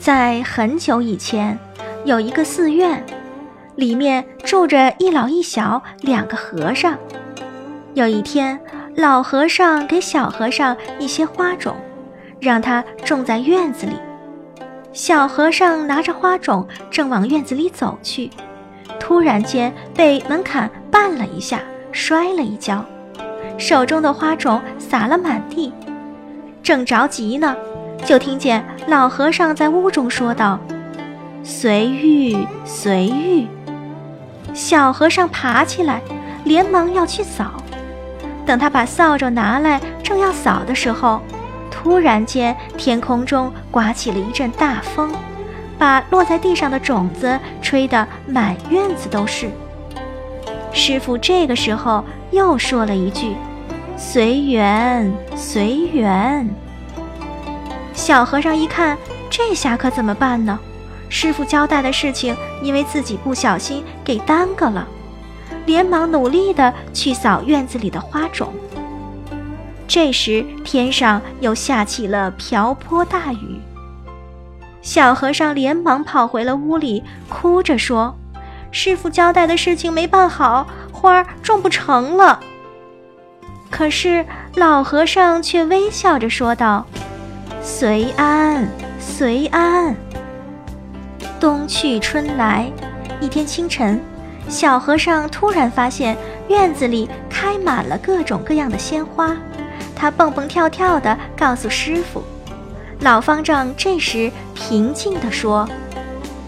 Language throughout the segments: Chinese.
在很久以前，有一个寺院，里面住着一老一小两个和尚。有一天，老和尚给小和尚一些花种，让他种在院子里。小和尚拿着花种正往院子里走去，突然间被门槛绊了一下，摔了一跤，手中的花种洒了满地。正着急呢。就听见老和尚在屋中说道：“随遇随遇。”小和尚爬起来，连忙要去扫。等他把扫帚拿来，正要扫的时候，突然间天空中刮起了一阵大风，把落在地上的种子吹得满院子都是。师傅这个时候又说了一句：“随缘随缘。”小和尚一看，这下可怎么办呢？师傅交代的事情，因为自己不小心给耽搁了，连忙努力的去扫院子里的花种。这时天上又下起了瓢泼大雨，小和尚连忙跑回了屋里，哭着说：“师傅交代的事情没办好，花儿种不成了。”可是老和尚却微笑着说道。随安，随安。冬去春来，一天清晨，小和尚突然发现院子里开满了各种各样的鲜花，他蹦蹦跳跳地告诉师傅。老方丈这时平静地说：“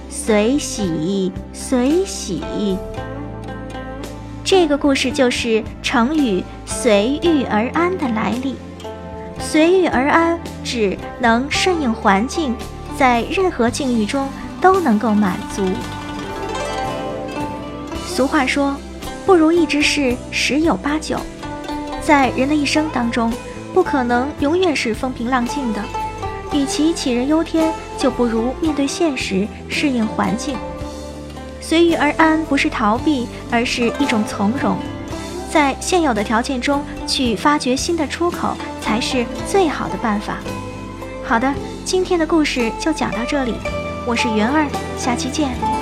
随喜，随喜。”这个故事就是成语“随遇而安”的来历。随遇而安，指能顺应环境，在任何境遇中都能够满足。俗话说：“不如意之事十有八九。”在人的一生当中，不可能永远是风平浪静的。与其杞人忧天，就不如面对现实，适应环境。随遇而安不是逃避，而是一种从容。在现有的条件中去发掘新的出口，才是最好的办法。好的，今天的故事就讲到这里，我是云儿，下期见。